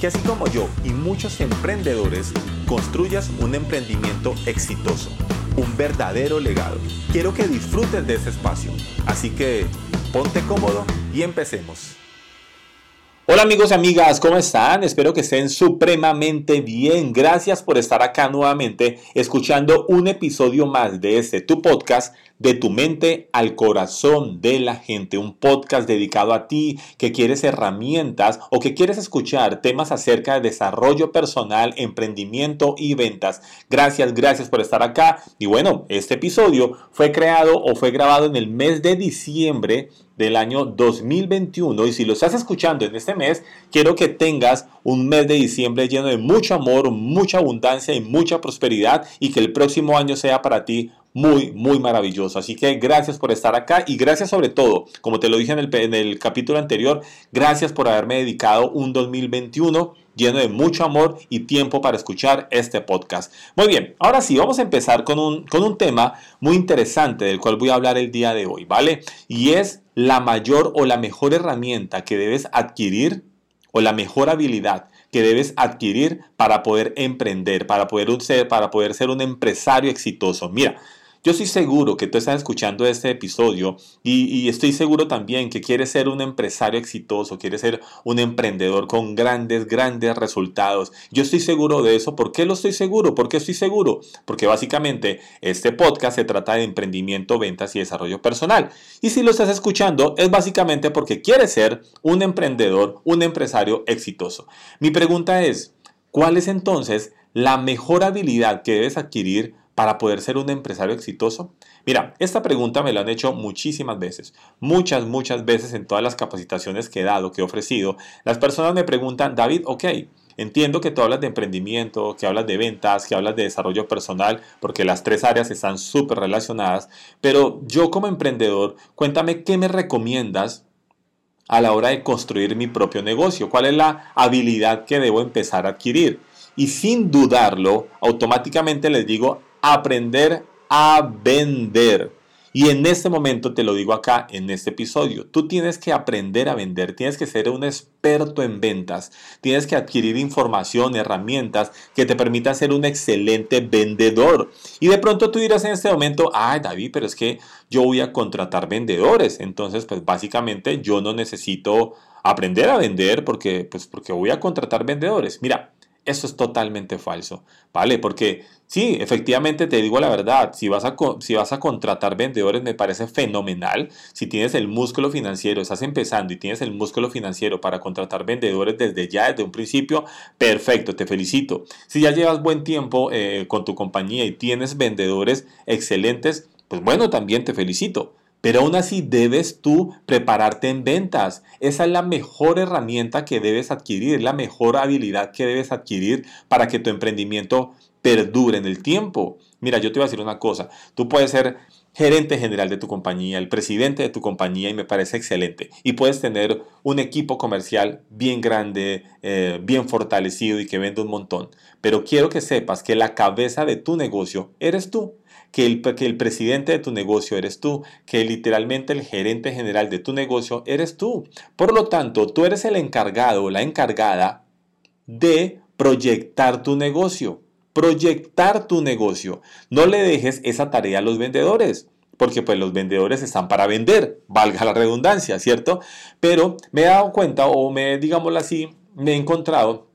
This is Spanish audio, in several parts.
que así como yo y muchos emprendedores construyas un emprendimiento exitoso, un verdadero legado. Quiero que disfrutes de ese espacio, así que ponte cómodo y empecemos. Hola amigos y amigas, ¿cómo están? Espero que estén supremamente bien. Gracias por estar acá nuevamente escuchando un episodio más de este tu podcast de tu mente al corazón de la gente, un podcast dedicado a ti que quieres herramientas o que quieres escuchar temas acerca de desarrollo personal, emprendimiento y ventas. Gracias, gracias por estar acá. Y bueno, este episodio fue creado o fue grabado en el mes de diciembre del año 2021 y si lo estás escuchando en este mes, quiero que tengas un mes de diciembre lleno de mucho amor, mucha abundancia y mucha prosperidad y que el próximo año sea para ti muy, muy maravilloso. Así que gracias por estar acá y gracias sobre todo, como te lo dije en el, en el capítulo anterior, gracias por haberme dedicado un 2021 lleno de mucho amor y tiempo para escuchar este podcast. Muy bien, ahora sí, vamos a empezar con un, con un tema muy interesante del cual voy a hablar el día de hoy, ¿vale? Y es la mayor o la mejor herramienta que debes adquirir o la mejor habilidad que debes adquirir para poder emprender, para poder ser, para poder ser un empresario exitoso. Mira, yo estoy seguro que tú estás escuchando este episodio y, estoy seguro también que quieres ser un empresario exitoso, quieres ser un emprendedor con grandes, grandes resultados. Yo estoy seguro de eso. ¿Por qué lo estoy seguro? ¿Por qué estoy seguro? Porque básicamente este podcast se trata de emprendimiento, ventas y desarrollo personal. Y si lo estás escuchando es básicamente porque quieres ser un emprendedor, un empresario exitoso. Mi pregunta es, ¿cuál es entonces la mejor habilidad que debes adquirir para poder ser un empresario exitoso? Mira, esta pregunta me la han hecho muchísimas veces, muchas, muchas veces en todas las capacitaciones que he dado, que he ofrecido. Las personas me preguntan, David, ok, entiendo que tú hablas de emprendimiento, que hablas de ventas, que hablas de desarrollo personal, porque las tres áreas están súper relacionadas, pero yo como emprendedor, cuéntame qué me recomiendas a la hora de construir mi propio negocio, cuál es la habilidad que debo empezar a adquirir. Y sin dudarlo, automáticamente les digo, aprender a vender. Y en este momento te lo digo acá en este episodio, tú tienes que aprender a vender, tienes que ser un experto en ventas, tienes que adquirir información, herramientas que te permitan ser un excelente vendedor. Y de pronto tú dirás en este momento, ay David, pero es que yo voy a contratar vendedores, entonces pues básicamente yo no necesito aprender a vender porque pues porque voy a contratar vendedores. Mira, eso es totalmente falso, ¿vale? Porque sí, efectivamente te digo la verdad, si vas, a, si vas a contratar vendedores me parece fenomenal. Si tienes el músculo financiero, estás empezando y tienes el músculo financiero para contratar vendedores desde ya, desde un principio, perfecto, te felicito. Si ya llevas buen tiempo eh, con tu compañía y tienes vendedores excelentes, pues bueno, también te felicito. Pero aún así debes tú prepararte en ventas. Esa es la mejor herramienta que debes adquirir, la mejor habilidad que debes adquirir para que tu emprendimiento perdure en el tiempo. Mira, yo te voy a decir una cosa. Tú puedes ser gerente general de tu compañía, el presidente de tu compañía y me parece excelente. Y puedes tener un equipo comercial bien grande, eh, bien fortalecido y que vende un montón. Pero quiero que sepas que la cabeza de tu negocio eres tú que el, que el presidente de tu negocio eres tú, que literalmente el gerente general de tu negocio eres tú. Por lo tanto, tú eres el encargado o la encargada de proyectar tu negocio. Proyectar tu negocio. No le dejes esa tarea a los vendedores porque pues los vendedores están para vender, valga la redundancia, ¿cierto? Pero me he dado cuenta o me, digámoslo así, me he encontrado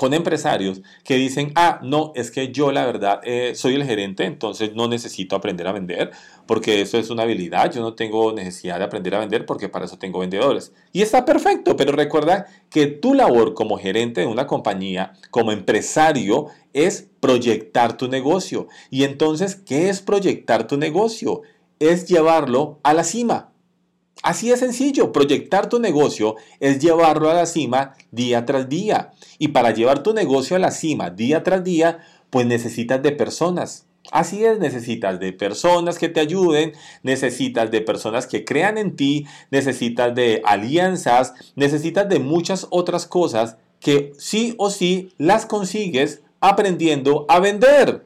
con empresarios que dicen, ah, no, es que yo la verdad eh, soy el gerente, entonces no necesito aprender a vender, porque eso es una habilidad, yo no tengo necesidad de aprender a vender porque para eso tengo vendedores. Y está perfecto, pero recuerda que tu labor como gerente de una compañía, como empresario, es proyectar tu negocio. Y entonces, ¿qué es proyectar tu negocio? Es llevarlo a la cima. Así de sencillo, proyectar tu negocio es llevarlo a la cima día tras día. Y para llevar tu negocio a la cima día tras día, pues necesitas de personas. Así es, necesitas de personas que te ayuden, necesitas de personas que crean en ti, necesitas de alianzas, necesitas de muchas otras cosas que sí o sí las consigues aprendiendo a vender.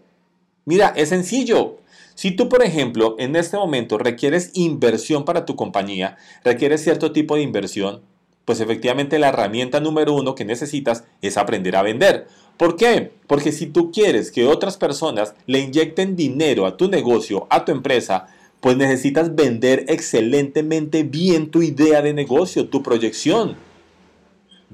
Mira, es sencillo. Si tú, por ejemplo, en este momento requieres inversión para tu compañía, requieres cierto tipo de inversión, pues efectivamente la herramienta número uno que necesitas es aprender a vender. ¿Por qué? Porque si tú quieres que otras personas le inyecten dinero a tu negocio, a tu empresa, pues necesitas vender excelentemente bien tu idea de negocio, tu proyección.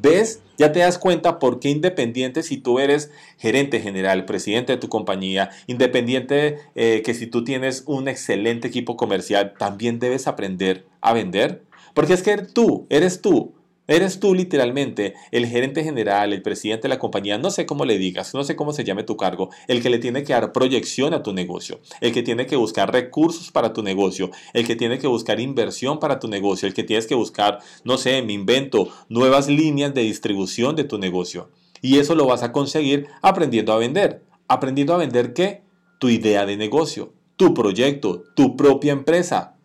¿Ves? Ya te das cuenta por qué independiente si tú eres gerente general, presidente de tu compañía, independiente eh, que si tú tienes un excelente equipo comercial, también debes aprender a vender. Porque es que tú, eres tú, Eres tú literalmente el gerente general, el presidente de la compañía, no sé cómo le digas, no sé cómo se llame tu cargo, el que le tiene que dar proyección a tu negocio, el que tiene que buscar recursos para tu negocio, el que tiene que buscar inversión para tu negocio, el que tienes que buscar, no sé, me invento, nuevas líneas de distribución de tu negocio. Y eso lo vas a conseguir aprendiendo a vender. ¿Aprendiendo a vender qué? Tu idea de negocio, tu proyecto, tu propia empresa.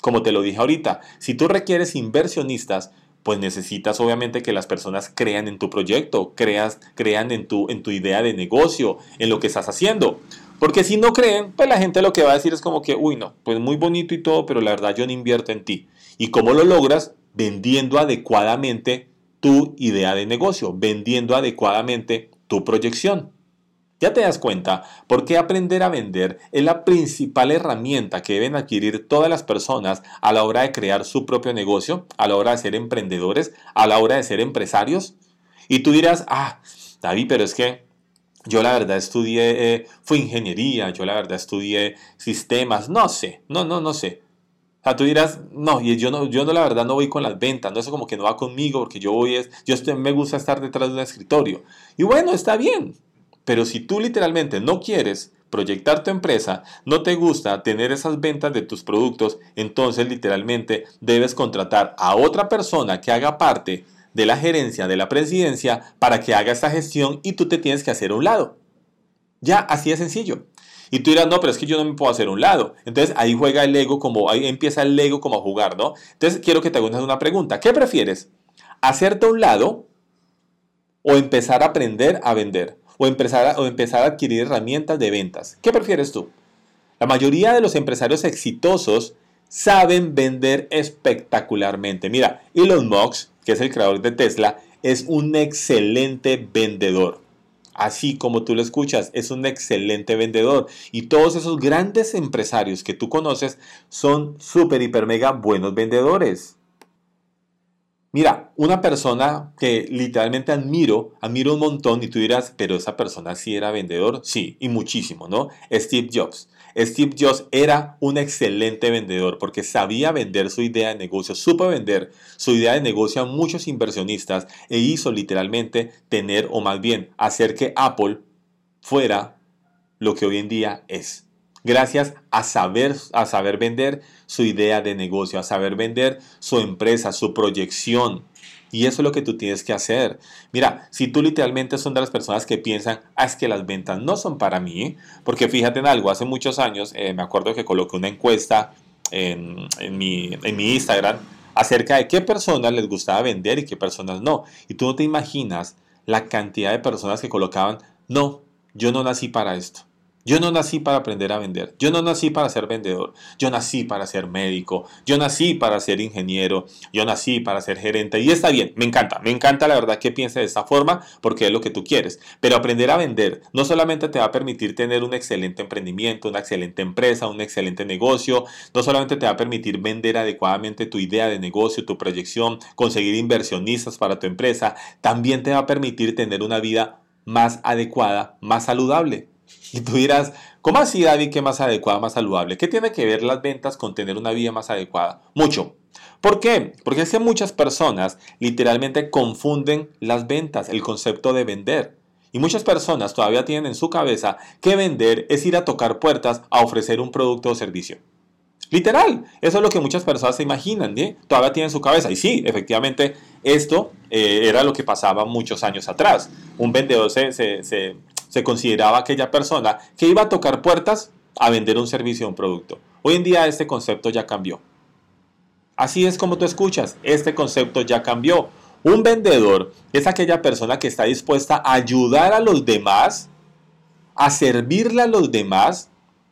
Como te lo dije ahorita, si tú requieres inversionistas, pues necesitas obviamente que las personas crean en tu proyecto, creas, crean en tu, en tu idea de negocio, en lo que estás haciendo. Porque si no creen, pues la gente lo que va a decir es como que, uy, no, pues muy bonito y todo, pero la verdad yo no invierto en ti. ¿Y cómo lo logras? Vendiendo adecuadamente tu idea de negocio, vendiendo adecuadamente tu proyección. Ya te das cuenta por qué aprender a vender es la principal herramienta que deben adquirir todas las personas a la hora de crear su propio negocio, a la hora de ser emprendedores, a la hora de ser empresarios. Y tú dirás, ah, David, pero es que yo la verdad estudié, eh, fue ingeniería, yo la verdad estudié sistemas, no sé, no, no, no sé. O sea, tú dirás, no, y yo no, yo no la verdad no voy con las ventas, no es como que no va conmigo porque yo voy es, yo me gusta estar detrás de un escritorio. Y bueno, está bien, pero si tú literalmente no quieres proyectar tu empresa, no te gusta tener esas ventas de tus productos, entonces literalmente debes contratar a otra persona que haga parte de la gerencia, de la presidencia, para que haga esta gestión y tú te tienes que hacer a un lado. Ya, así de sencillo. Y tú dirás, no, pero es que yo no me puedo hacer a un lado. Entonces ahí juega el ego como, ahí empieza el ego como a jugar, ¿no? Entonces quiero que te hagas una pregunta. ¿Qué prefieres? ¿Hacerte a un lado o empezar a aprender a vender? O empezar, a, o empezar a adquirir herramientas de ventas. ¿Qué prefieres tú? La mayoría de los empresarios exitosos saben vender espectacularmente. Mira, Elon Musk, que es el creador de Tesla, es un excelente vendedor. Así como tú lo escuchas, es un excelente vendedor. Y todos esos grandes empresarios que tú conoces son súper, hiper, mega buenos vendedores. Mira, una persona que literalmente admiro, admiro un montón y tú dirás, pero esa persona sí era vendedor, sí, y muchísimo, ¿no? Steve Jobs. Steve Jobs era un excelente vendedor porque sabía vender su idea de negocio, supo vender su idea de negocio a muchos inversionistas e hizo literalmente tener o más bien hacer que Apple fuera lo que hoy en día es gracias a saber, a saber vender su idea de negocio, a saber vender su empresa, su proyección. Y eso es lo que tú tienes que hacer. Mira, si tú literalmente son de las personas que piensan, ah, es que las ventas no son para mí, porque fíjate en algo, hace muchos años eh, me acuerdo que coloqué una encuesta en, mi, en mi Instagram acerca de qué personas les gustaba vender y qué personas no. Y tú no te imaginas la cantidad de personas que colocaban, no, yo no nací para esto. Yo no nací para aprender a vender. Yo no nací para ser vendedor. Yo nací para ser médico. Yo nací para ser ingeniero. Yo nací para ser gerente. Y está bien, me encanta. Me encanta la verdad que piense de esta forma porque es lo que tú quieres. Pero aprender a vender no solamente te va a permitir tener un excelente emprendimiento, una excelente empresa, un excelente negocio. No solamente te va a permitir vender adecuadamente tu idea de negocio, tu proyección, conseguir inversionistas para tu empresa. También te va a permitir tener una vida más adecuada, más saludable. Y tú dirás, ¿cómo así David que más adecuada, más saludable? ¿Qué tiene que ver las ventas con tener una vida más adecuada? Mucho. ¿Por qué? Porque es que muchas personas literalmente confunden las ventas, el concepto de vender. Y muchas personas todavía tienen en su cabeza que vender es ir a tocar puertas a ofrecer un producto o servicio. Literal, eso es lo que muchas personas se imaginan, ¿eh? todavía tienen en su cabeza. Y sí, efectivamente, esto eh, era lo que pasaba muchos años atrás. Un vendedor se, se consideraba aquella persona que iba a tocar puertas a vender un servicio o un producto. Hoy en día este concepto ya cambió. Así es como tú escuchas, este concepto ya cambió. Un vendedor es aquella persona que está dispuesta a ayudar a los demás, a servirle a los demás,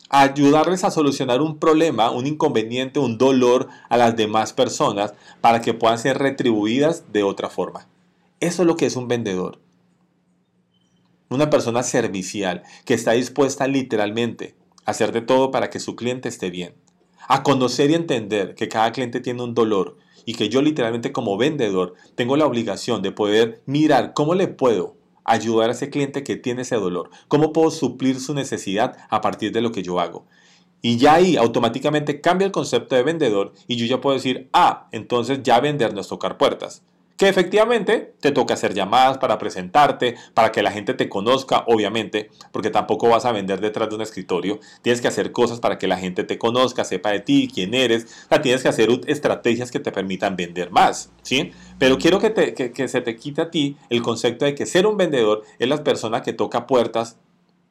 a ayudarles a solucionar un problema, un inconveniente, un dolor a las demás personas para que puedan ser retribuidas de otra forma. Eso es lo que es un vendedor. Una persona servicial que está dispuesta literalmente a hacer de todo para que su cliente esté bien. A conocer y entender que cada cliente tiene un dolor y que yo literalmente como vendedor tengo la obligación de poder mirar cómo le puedo ayudar a ese cliente que tiene ese dolor, cómo puedo suplir su necesidad a partir de lo que yo hago. Y ya ahí automáticamente cambia el concepto de vendedor y yo ya puedo decir, ah, entonces ya vender no es tocar puertas que efectivamente te toca hacer llamadas para presentarte, para que la gente te conozca, obviamente, porque tampoco vas a vender detrás de un escritorio. Tienes que hacer cosas para que la gente te conozca, sepa de ti, quién eres. O tienes que hacer estrategias que te permitan vender más, ¿sí? Pero quiero que, que se te quite a ti el concepto de que ser un vendedor es la persona que toca puertas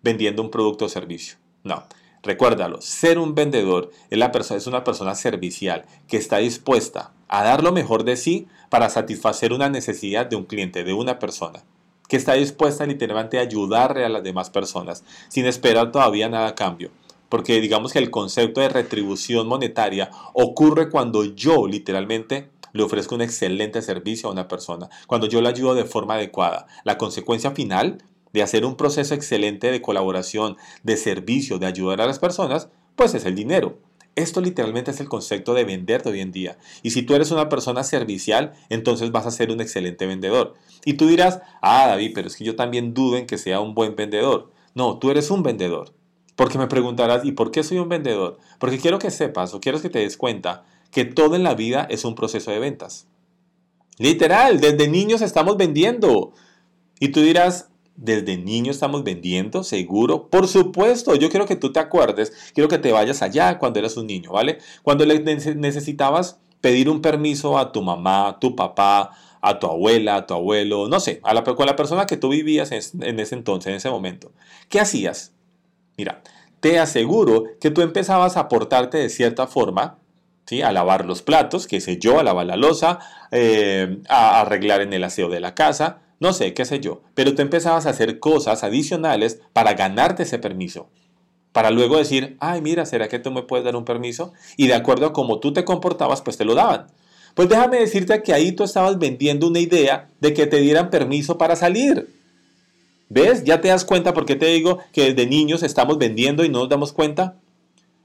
vendiendo un producto o servicio. No. Recuérdalo, ser un vendedor es, la persona, es una persona servicial que está dispuesta a dar lo mejor de sí para satisfacer una necesidad de un cliente, de una persona, que está dispuesta literalmente a ayudarle a las demás personas sin esperar todavía nada a cambio. Porque digamos que el concepto de retribución monetaria ocurre cuando yo literalmente le ofrezco un excelente servicio a una persona, cuando yo la ayudo de forma adecuada. La consecuencia final de hacer un proceso excelente de colaboración, de servicio, de ayudar a las personas, pues es el dinero. Esto literalmente es el concepto de vender de hoy en día. Y si tú eres una persona servicial, entonces vas a ser un excelente vendedor. Y tú dirás, ah, David, pero es que yo también dudo en que sea un buen vendedor. No, tú eres un vendedor. Porque me preguntarás, ¿y por qué soy un vendedor? Porque quiero que sepas o quiero que te des cuenta que todo en la vida es un proceso de ventas. Literal, desde niños estamos vendiendo. Y tú dirás, desde niño estamos vendiendo, seguro. Por supuesto, yo quiero que tú te acuerdes, quiero que te vayas allá cuando eras un niño, ¿vale? Cuando le necesitabas pedir un permiso a tu mamá, a tu papá, a tu abuela, a tu abuelo, no sé, a la, persona que tú vivías en, ese entonces, en ese momento. ¿Qué hacías? Mira, te aseguro que tú empezabas a portarte de cierta forma, ¿sí? A lavar los platos, qué sé yo, a lavar la losa, eh, a arreglar en el aseo de la casa, no sé, qué sé yo, pero tú empezabas a hacer cosas adicionales para ganarte ese permiso. Para luego decir, ay, mira, ¿será que tú me puedes dar un permiso? Y de acuerdo a cómo tú te comportabas, pues te lo daban. Pues déjame decirte que ahí tú estabas vendiendo una idea de que te dieran permiso para salir. ¿Ves? ¿Ya te das cuenta por qué te digo que desde niños estamos vendiendo y no nos damos cuenta?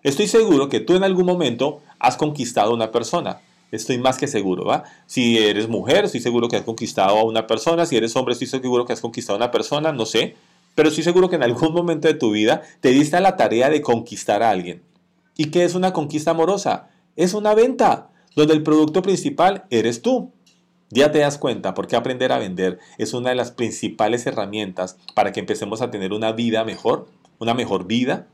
Estoy seguro que tú en algún momento has conquistado a una persona Estoy más que seguro, ¿va? Si eres mujer, estoy seguro que has conquistado a una persona. Si eres hombre, estoy seguro que has conquistado a una persona, no sé. Pero estoy seguro que en algún momento de tu vida te diste la tarea de conquistar a alguien. ¿Y qué es una conquista amorosa? Es una venta, donde el producto principal eres tú. Ya te das cuenta, porque aprender a vender es una de las principales herramientas para que empecemos a tener una vida mejor, una mejor vida,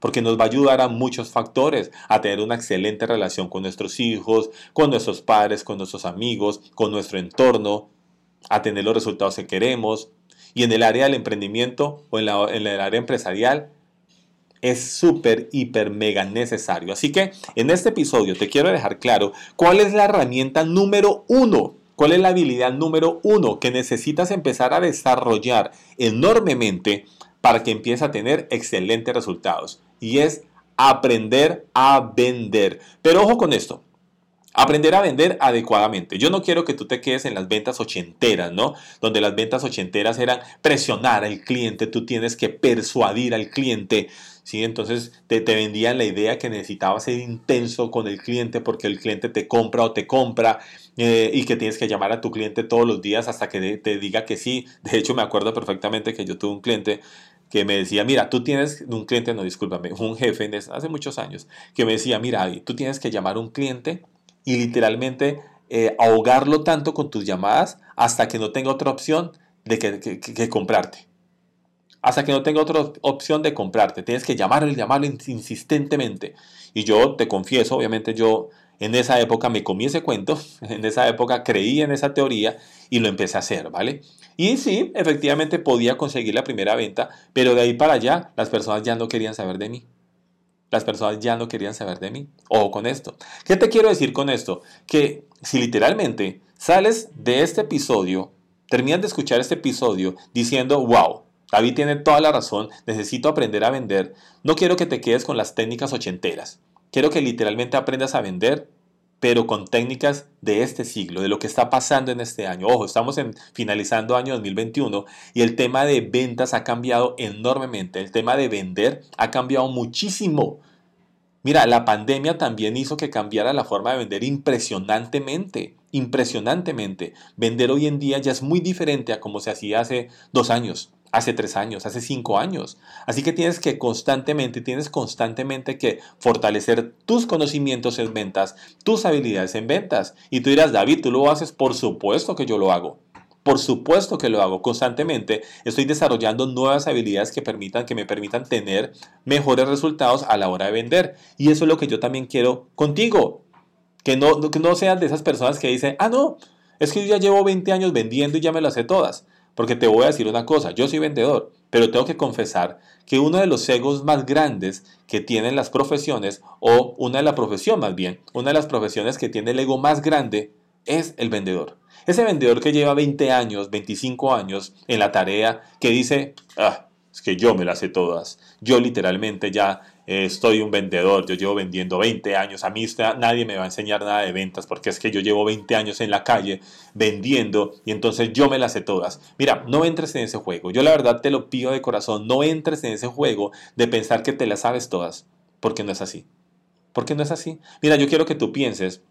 porque nos va a ayudar a muchos factores, a tener una excelente relación con nuestros hijos, con nuestros padres, con nuestros amigos, con nuestro entorno, a tener los resultados que queremos. Y en el área del emprendimiento o en, el área empresarial es súper, hiper, mega necesario. Así que en este episodio te quiero dejar claro cuál es la herramienta número uno ¿Cuál es la habilidad número uno que necesitas empezar a desarrollar enormemente para que empieces a tener excelentes resultados? Y es aprender a vender. Pero ojo con esto. Aprender a vender adecuadamente. Yo no quiero que tú te quedes en las ventas ochenteras, ¿no? Donde las ventas ochenteras eran presionar al cliente, tú tienes que persuadir al cliente, ¿sí? Entonces te, vendían la idea que necesitabas ser intenso con el cliente porque el cliente te compra o te compra eh, y que tienes que llamar a tu cliente todos los días hasta que te diga que sí. De hecho, me acuerdo perfectamente que yo tuve un cliente que me decía, mira, tú tienes un cliente, no, discúlpame, un jefe hace muchos años, que me decía, mira, tú tienes que llamar a un cliente y literalmente eh, ahogarlo tanto con tus llamadas hasta que no tenga otra opción de que, comprarte. hasta que no tenga otra opción de comprarte. Tienes que llamarle, llamarle insistentemente. Y yo te confieso, obviamente yo en esa época me comí ese cuento, en esa época creí en esa teoría y lo empecé a hacer, ¿vale? Y sí, efectivamente podía conseguir la primera venta, pero de ahí para allá las personas ya no querían saber de mí. Las personas ya no querían saber de mí. Ojo con esto. ¿Qué te quiero decir con esto? Que si literalmente sales de este episodio, terminas de escuchar este episodio diciendo, wow, David tiene toda la razón, necesito aprender a vender, no quiero que te quedes con las técnicas ochenteras. Quiero que literalmente aprendas a vender, pero con técnicas de este siglo, de lo que está pasando en este año. Ojo, estamos en, finalizando año 2021 y el tema de ventas ha cambiado enormemente. El tema de vender ha cambiado muchísimo. Mira, la pandemia también hizo que cambiara la forma de vender impresionantemente, impresionantemente. Vender hoy en día ya es muy diferente a como se hacía hace dos años hace tres años, hace cinco años. Así que tienes que constantemente, tienes constantemente que fortalecer tus conocimientos en ventas, tus habilidades en ventas. Y tú dirás, David, tú lo haces, por supuesto que yo lo hago. Por supuesto que lo hago constantemente. Estoy desarrollando nuevas habilidades que, permitan, que me permitan tener mejores resultados a la hora de vender. Y eso es lo que yo también quiero contigo. Que no, que no seas de esas personas que dicen, ah, no, es que yo ya llevo 20 años vendiendo y ya me lo sé todas. Porque te voy a decir una cosa, yo soy vendedor, pero tengo que confesar que uno de los egos más grandes que tienen las profesiones, o una de las profesiones más bien, una de las profesiones que tiene el ego más grande es el vendedor. Ese vendedor que lleva 20 años, 25 años en la tarea, que dice, ah, es que yo me las sé todas. Yo literalmente ya estoy un vendedor, yo llevo vendiendo 20 años, a mí nadie me va a enseñar nada de ventas porque es que yo llevo 20 años en la calle vendiendo y entonces yo me las sé todas. Mira, no entres en ese juego, yo la verdad te lo pido de corazón, no entres en ese juego de pensar que te las sabes todas, porque no es así. Porque no es así. Mira, yo quiero que tú pienses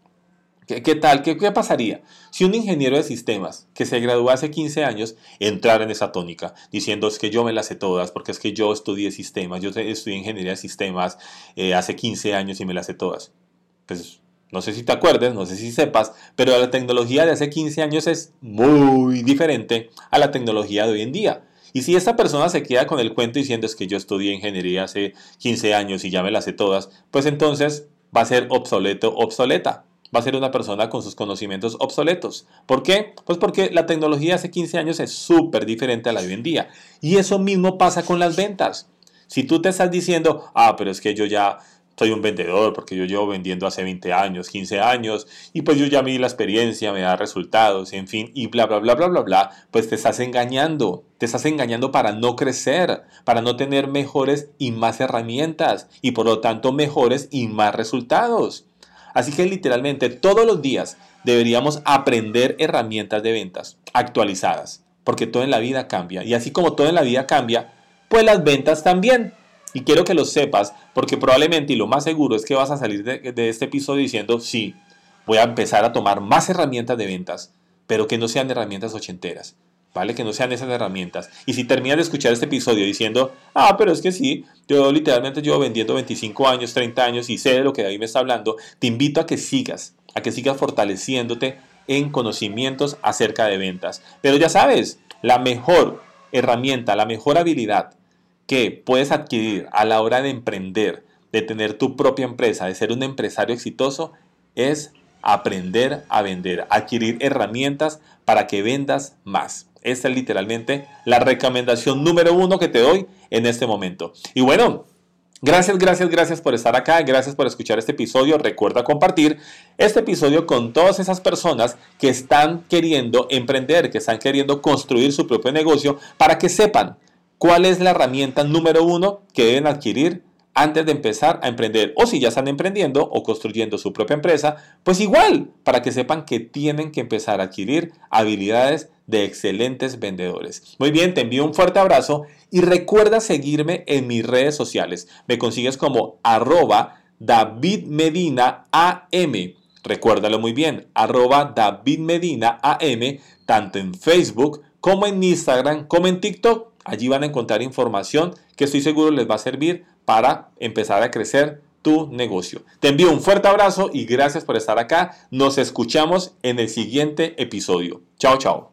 ¿Qué, tal? ¿Qué, pasaría si un ingeniero de sistemas que se graduó hace 15 años entrara en esa tónica diciendo es que yo me las sé todas porque es que yo estudié sistemas, yo estudié ingeniería de sistemas eh, hace 15 años y me las sé todas? Pues no sé si te acuerdes, no sé si sepas, pero la tecnología de hace 15 años es muy diferente a la tecnología de hoy en día. Y si esta persona se queda con el cuento diciendo es que yo estudié ingeniería hace 15 años y ya me las sé todas, pues entonces va a ser obsoleto, obsoleta va a ser una persona con sus conocimientos obsoletos. ¿Por qué? Pues porque la tecnología hace 15 años es súper diferente a la de hoy en día. Y eso mismo pasa con las ventas. Si tú te estás diciendo, ah, pero es que yo ya soy un vendedor porque yo llevo vendiendo hace 20 años, 15 años, y pues yo ya vi la experiencia, me da resultados, en fin, y bla, bla, bla, bla, bla, bla, pues te estás engañando, te estás engañando para no crecer, para no tener mejores y más herramientas, y por lo tanto mejores y más resultados. Así que literalmente todos los días deberíamos aprender herramientas de ventas actualizadas, porque todo en la vida cambia. Y así como todo en la vida cambia, pues las ventas también. Y quiero que lo sepas, porque probablemente y lo más seguro es que vas a salir de, este episodio diciendo, sí, voy a empezar a tomar más herramientas de ventas, pero que no sean herramientas ochenteras, ¿vale? Que no sean esas herramientas. Y si terminas de escuchar este episodio diciendo, ah, pero es que sí, yo literalmente llevo vendiendo 25 años, 30 años y sé de lo que David me está hablando, te invito a que sigas, a que sigas fortaleciéndote en conocimientos acerca de ventas. Pero ya sabes, la mejor herramienta, la mejor habilidad que puedes adquirir a la hora de emprender, de tener tu propia empresa, de ser un empresario exitoso, es aprender a vender, adquirir herramientas para que vendas más. Esta es literalmente la recomendación número uno que te doy en este momento. Y bueno, Gracias, gracias, gracias por estar acá, gracias por escuchar este episodio. Recuerda compartir este episodio con todas esas personas que están queriendo emprender, que están queriendo construir su propio negocio para que sepan cuál es la herramienta número uno que deben adquirir antes de empezar a emprender. O si ya están emprendiendo o construyendo su propia empresa, pues igual, para que sepan que tienen que empezar a adquirir habilidades de excelentes vendedores. Muy bien, te envío un fuerte abrazo y recuerda seguirme en mis redes sociales. Me consigues como arroba Medina. Recuérdalo muy bien, arroba David Medina tanto en Facebook como en Instagram, como en TikTok. Allí van a encontrar información que estoy seguro les va a servir para empezar a crecer tu negocio. Te envío un fuerte abrazo y gracias por estar acá. Nos escuchamos en el siguiente episodio. Chao, chao.